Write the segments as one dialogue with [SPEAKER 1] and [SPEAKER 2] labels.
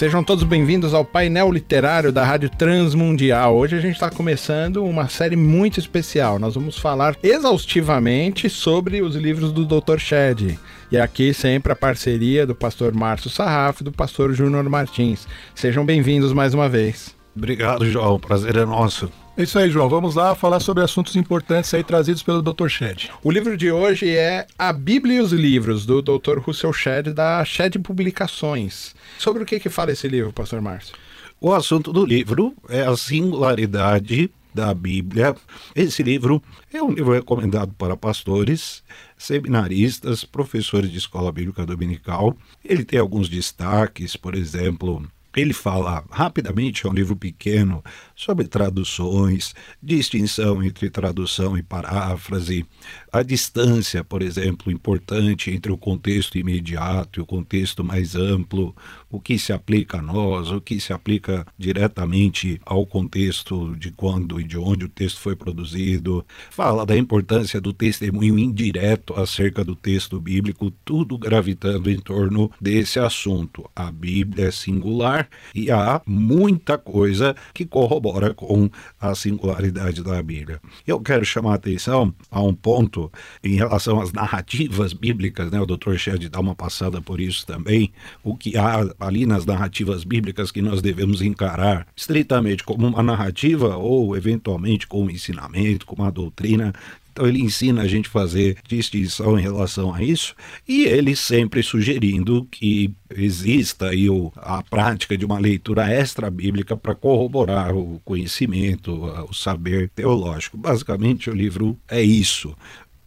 [SPEAKER 1] Sejam todos bem-vindos ao painel literário da Rádio Transmundial. Hoje a gente está começando uma série muito especial. Nós vamos falar exaustivamente sobre os livros do Dr. Shed. E aqui sempre a parceria do pastor Márcio Sarraf e do pastor Júnior Martins. Sejam bem-vindos mais uma vez.
[SPEAKER 2] Obrigado, João. Prazer é nosso.
[SPEAKER 3] É isso aí, João. Vamos lá falar sobre assuntos importantes aí trazidos pelo Dr. Shed.
[SPEAKER 1] O livro de hoje é A Bíblia e os Livros, do Dr. Russell Shed, da Shed Publicações. Sobre o que, que fala esse livro, pastor Márcio?
[SPEAKER 2] O assunto do livro é a singularidade da Bíblia. Esse livro é um livro recomendado para pastores, seminaristas, professores de escola bíblica dominical. Ele tem alguns destaques, por exemplo, ele fala rapidamente, é um livro pequeno, sobre traduções, distinção entre tradução e paráfrase, a distância, por exemplo, importante entre o contexto imediato e o contexto mais amplo, o que se aplica a nós, o que se aplica diretamente ao contexto de quando e de onde o texto foi produzido, fala da importância do testemunho indireto acerca do texto bíblico, tudo gravitando em torno desse assunto. A Bíblia é singular e há muita coisa que corrobora com a singularidade da Bíblia. Eu quero chamar a atenção a um ponto em relação às narrativas bíblicas, né? O Dr. Shedd dá uma passada por isso também, o que há ali nas narrativas bíblicas que nós devemos encarar estritamente como uma narrativa ou eventualmente como ensinamento, como uma doutrina então ele ensina a gente fazer distinção em relação a isso e ele sempre sugerindo que exista aí a prática de uma leitura extra bíblica para corroborar o conhecimento, o saber teológico. Basicamente o livro é isso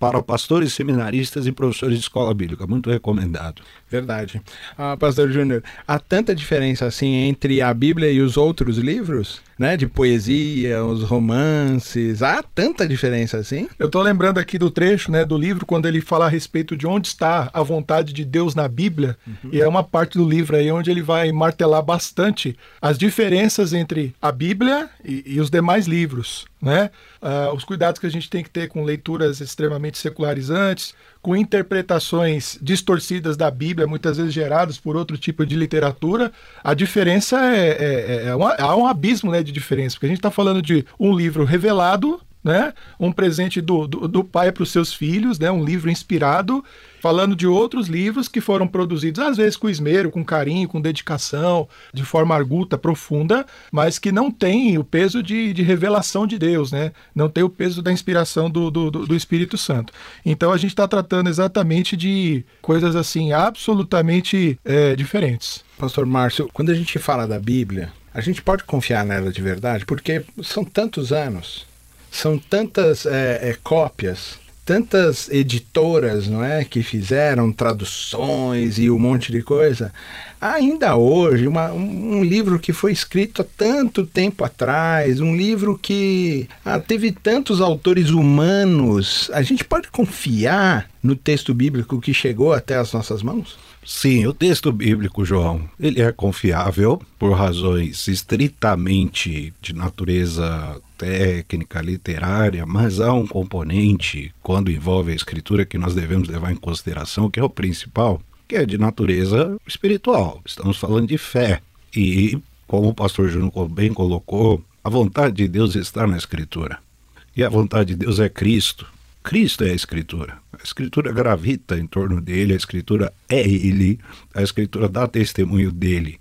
[SPEAKER 2] para pastores, seminaristas e professores de escola bíblica. Muito recomendado.
[SPEAKER 1] Verdade. Ah, Pastor Júnior, há tanta diferença assim entre a Bíblia e os outros livros? Né, de poesia, os romances. Há tanta diferença assim?
[SPEAKER 3] Eu estou lembrando aqui do trecho, né, do livro quando ele fala a respeito de onde está a vontade de Deus na Bíblia, uhum. e é uma parte do livro aí onde ele vai martelar bastante as diferenças entre a Bíblia e, e os demais livros, né? Uh, os cuidados que a gente tem que ter com leituras extremamente secularizantes, com interpretações distorcidas da Bíblia, muitas vezes geradas por outro tipo de literatura, a diferença é, é, é uma, há um abismo né, de diferença, porque a gente está falando de um livro revelado né? Um presente do, do, do pai para os seus filhos, né? Um livro inspirado, falando de outros livros que foram produzidos, às vezes com esmero, com carinho, com dedicação, de forma arguta, profunda, mas que não tem o peso de, de revelação de Deus, né? Não tem o peso da inspiração do, do, do Espírito Santo. Então a gente está tratando exatamente de coisas assim absolutamente é, diferentes.
[SPEAKER 1] Pastor Márcio, quando a gente fala da Bíblia, a gente pode confiar nela de verdade, porque são tantos anos são tantas é, é, cópias, tantas editoras, não é, que fizeram traduções e um monte de coisa. Ainda hoje, uma, um, livro que foi escrito há tanto tempo atrás, um livro que ah, teve tantos autores humanos, a gente pode confiar no texto bíblico que chegou até as nossas mãos?
[SPEAKER 2] Sim, o texto bíblico, João, ele é confiável por razões estritamente de natureza técnica, literária, mas há um componente, quando envolve a escritura, que nós devemos levar em consideração, que é o principal, que é de natureza espiritual. Estamos falando de fé. E, como o pastor Júnior bem colocou, a vontade de Deus está na escritura. E a vontade de Deus é Cristo. Cristo é a Escritura. A Escritura gravita em torno dele, a Escritura é ele, a Escritura dá testemunho dele.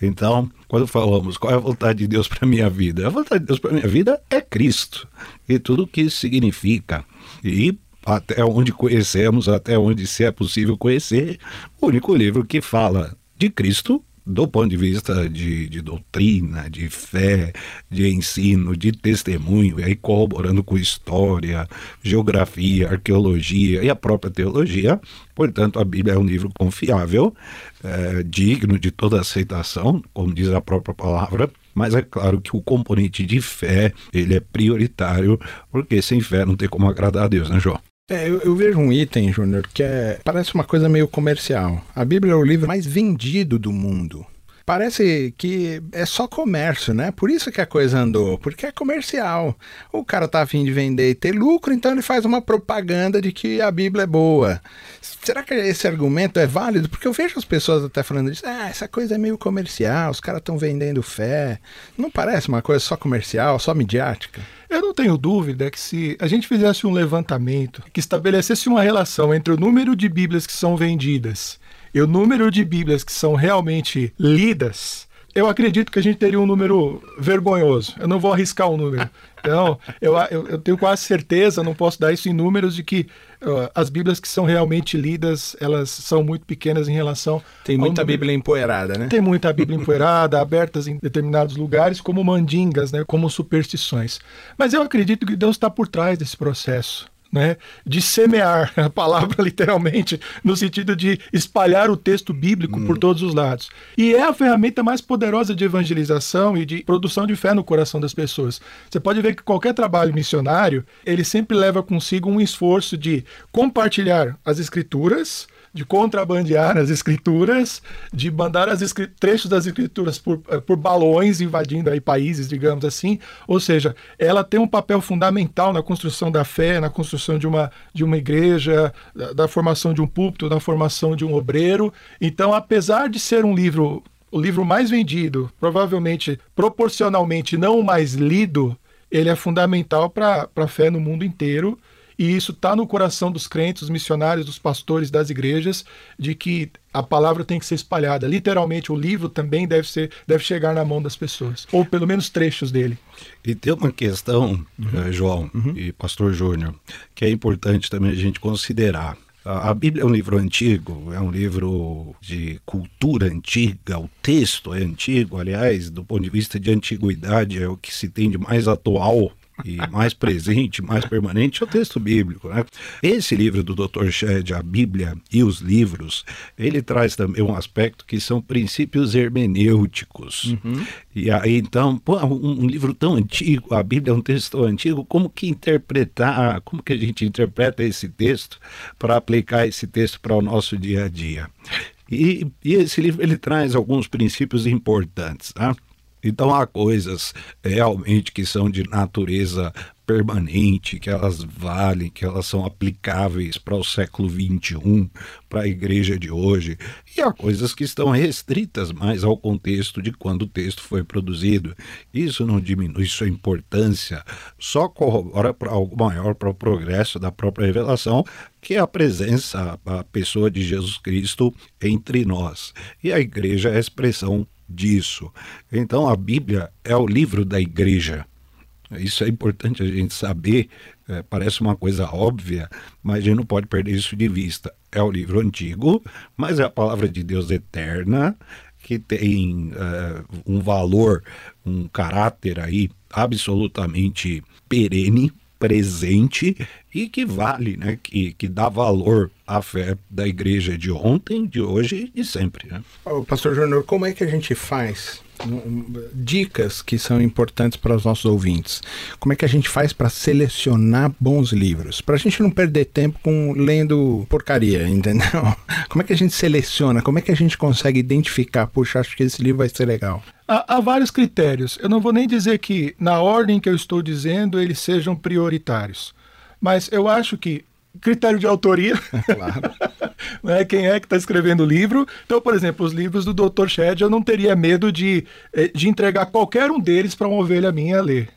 [SPEAKER 2] Então, quando falamos qual é a vontade de Deus para minha vida, a vontade de Deus para minha vida é Cristo e tudo o que isso significa. E até onde conhecemos, até onde se é possível conhecer, o único livro que fala de Cristo do ponto de vista de, de, doutrina, de fé, de ensino, de testemunho, e aí corroborando com história, geografia, arqueologia e a própria teologia. Portanto, a Bíblia é um livro confiável, é, digno de toda aceitação, como diz a própria palavra, mas é claro que o componente de fé ele é prioritário, porque sem fé não tem como agradar a Deus, né, João?
[SPEAKER 1] É, eu, eu, vejo um item, Júnior, que é, parece uma coisa meio comercial. A Bíblia é o livro mais vendido do mundo. Parece que é só comércio, né? Por isso que a coisa andou, porque é comercial. O cara tá afim de vender e ter lucro, então ele faz uma propaganda de que a Bíblia é boa. Será que esse argumento é válido? Porque eu vejo as pessoas até falando disso, ah, essa coisa é meio comercial, os caras estão vendendo fé. Não parece uma coisa só comercial, só midiática?
[SPEAKER 3] Eu não tenho dúvida que se a gente fizesse um levantamento que estabelecesse uma relação entre o número de Bíblias que são vendidas e o número de Bíblias que são realmente lidas, eu acredito que a gente teria um número vergonhoso. Eu não vou arriscar um número. Então, eu, eu, eu tenho quase certeza, não posso dar isso em números, de que uh, as Bíblias que são realmente lidas, elas são muito pequenas em relação.
[SPEAKER 1] Tem muita Bíblia empoeirada, né?
[SPEAKER 3] Tem muita Bíblia empoeirada, abertas em determinados lugares, como mandingas, né, como superstições. Mas eu acredito que Deus está por trás desse processo né, de semear, a palavra literalmente, no sentido de espalhar o texto bíblico hum. por todos os lados. E é a ferramenta mais poderosa de evangelização e de produção de fé no coração das pessoas. Você pode ver que qualquer trabalho missionário, ele sempre leva consigo um esforço de compartilhar as escrituras, de contrabandear as escrituras, de mandar as trechos das escrituras por, eh, por balões invadindo aí países, digamos assim. Ou seja, ela tem um papel fundamental na construção da fé, na construção de uma, de uma igreja, da, da formação de um púlpito, na formação de um obreiro. Então, apesar de ser um livro o livro mais vendido, provavelmente proporcionalmente não o mais lido, ele é fundamental para a fé no mundo inteiro. E isso está no coração dos crentes, dos missionários, dos pastores das igrejas, de que a palavra tem que ser espalhada. Literalmente, o livro também deve ser, deve chegar na mão das pessoas, ou pelo menos trechos dele.
[SPEAKER 2] E tem uma questão, uhum. Eh, João uhum. e Pastor Júnior, que é importante também a gente considerar. A Bíblia é um livro antigo, é um livro de cultura antiga, o texto é antigo, aliás, do ponto de vista de antiguidade, é o que se tem de mais atual e mais presente, mais permanente é o texto bíblico. Né? Esse livro do Dr. Shedd, a Bíblia e os livros, ele traz também um aspecto que são princípios hermenêuticos. Uhum. E aí, então, pô, um, um, livro tão antigo, a Bíblia é um texto tão antigo, como que interpretar, como que a gente interpreta esse texto para aplicar esse texto para o nosso dia a dia? E, e, esse livro ele traz alguns princípios importantes. Tá? Então há coisas realmente que são de natureza permanente, que elas valem, que elas são aplicáveis para o século XXI, para a igreja de hoje, e há coisas que estão restritas mais ao contexto de quando o texto foi produzido. Isso não diminui sua importância, só corrobora para algo maior para o progresso da própria revelação, que é a presença, a pessoa de Jesus Cristo entre nós. E a igreja é a expressão disso. Então a Bíblia é o livro da igreja. Isso é importante a gente saber, é, parece uma coisa óbvia, mas a gente não pode perder isso de vista. É o livro antigo, mas é a palavra de Deus eterna, que tem uh, um valor, um caráter aí absolutamente perene, presente e que vale, né? que, que dá valor à fé da igreja de ontem, de hoje e de sempre. Né?
[SPEAKER 1] Pastor Júnior, como é que a gente faz dicas que são importantes para os nossos ouvintes. Como é que a gente faz para selecionar bons livros? Para a gente não perder tempo com lendo porcaria, entendeu? Como é que a gente seleciona? Como é que a gente consegue identificar? Puxa, acho que esse livro vai ser legal.
[SPEAKER 3] Há, há vários critérios. Eu não vou nem dizer que, na ordem que eu estou dizendo, eles sejam prioritários. Mas eu acho que critério de autoria. Claro. né? Quem é que está escrevendo o livro? Então, por exemplo, os livros do Dr. Shed, eu não teria medo de, eh, de entregar qualquer um deles para uma ovelha minha ler.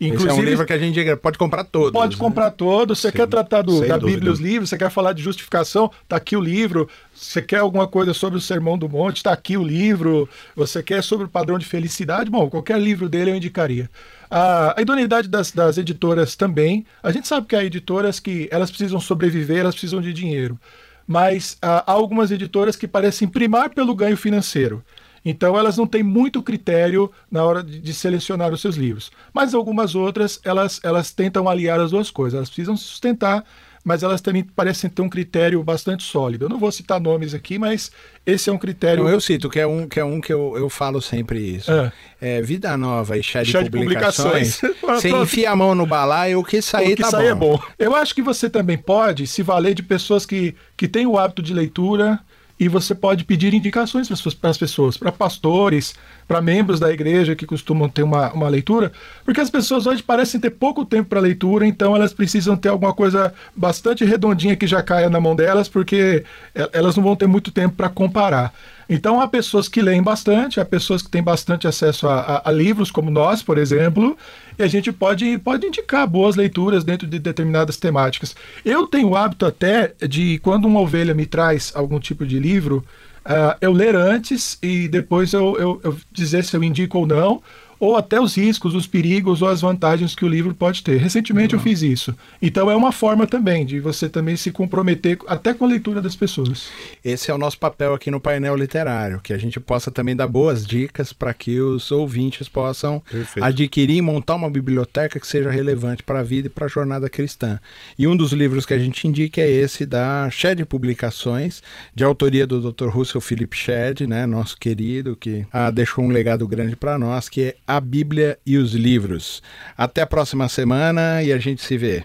[SPEAKER 1] Inclusive, Esse é um livro que a gente pode comprar todos.
[SPEAKER 3] Pode né? comprar todos. Você Sim, quer tratar do, da dúvida. Bíblia os livros, você quer falar de justificação, está aqui o livro. Você quer alguma coisa sobre o Sermão do Monte, está aqui o livro. Você quer sobre o padrão de felicidade, bom, qualquer livro dele eu indicaria. A, a idoneidade das, das editoras também. A gente sabe que há editoras que elas precisam sobreviver, elas precisam de dinheiro. Mas há algumas editoras que parecem primar pelo ganho financeiro. Então elas não têm muito critério na hora de, de, selecionar os seus livros. Mas algumas outras, elas, elas tentam aliar as duas coisas. Elas precisam se sustentar, mas elas também parecem ter um critério bastante sólido. Eu não vou citar nomes aqui, mas esse é um critério.
[SPEAKER 1] Não, eu cito, que é um que, é um que eu, eu falo sempre isso.
[SPEAKER 3] Ah.
[SPEAKER 1] É Vida Nova e Chá de
[SPEAKER 3] Chá de
[SPEAKER 1] Publicações.
[SPEAKER 3] Publicações.
[SPEAKER 1] Você enfia a mão no balaio, o que sair
[SPEAKER 3] o que
[SPEAKER 1] tá
[SPEAKER 3] sair
[SPEAKER 1] bom.
[SPEAKER 3] é bom. Eu acho que você também pode se valer de pessoas que, que têm o hábito de leitura e você pode pedir indicações para as pessoas, para pastores, para membros da igreja que costumam ter uma, uma leitura, porque as pessoas hoje parecem ter pouco tempo para leitura, então elas precisam ter alguma coisa bastante redondinha que já caia na mão delas, porque elas não vão ter muito tempo para comparar. Então há pessoas que leem bastante, há pessoas que têm bastante acesso a, a- a livros, como nós, por exemplo, e a gente pode, pode indicar boas leituras dentro de determinadas temáticas. Eu tenho o hábito até de, quando uma ovelha me traz algum tipo de livro, ah, eu ler antes e depois eu, eu- eu dizer se eu indico ou não, ou até os riscos, os perigos ou as vantagens que o livro pode ter. Recentemente eu fiz isso. Então é uma forma também de você também se comprometer até com a leitura das pessoas.
[SPEAKER 1] Esse é o nosso papel aqui no painel literário, que a gente possa também dar boas dicas para que os ouvintes possam
[SPEAKER 2] Perfeito.
[SPEAKER 1] adquirir e montar uma biblioteca que seja relevante para a vida e para a jornada cristã. E um dos livros que a gente indica é esse da Shed Publicações, de autoria do Dr. Russell Philip Shedd, né, nosso querido, que ah, deixou um legado grande para nós, que é A Bíblia e os Livros. Até a próxima semana e a gente se vê.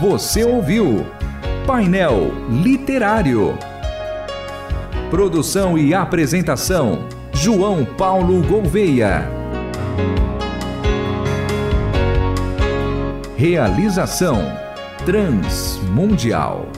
[SPEAKER 4] Você ouviu Painel Literário. Produção e apresentação: João Paulo Gouveia. Realização: Transmundial.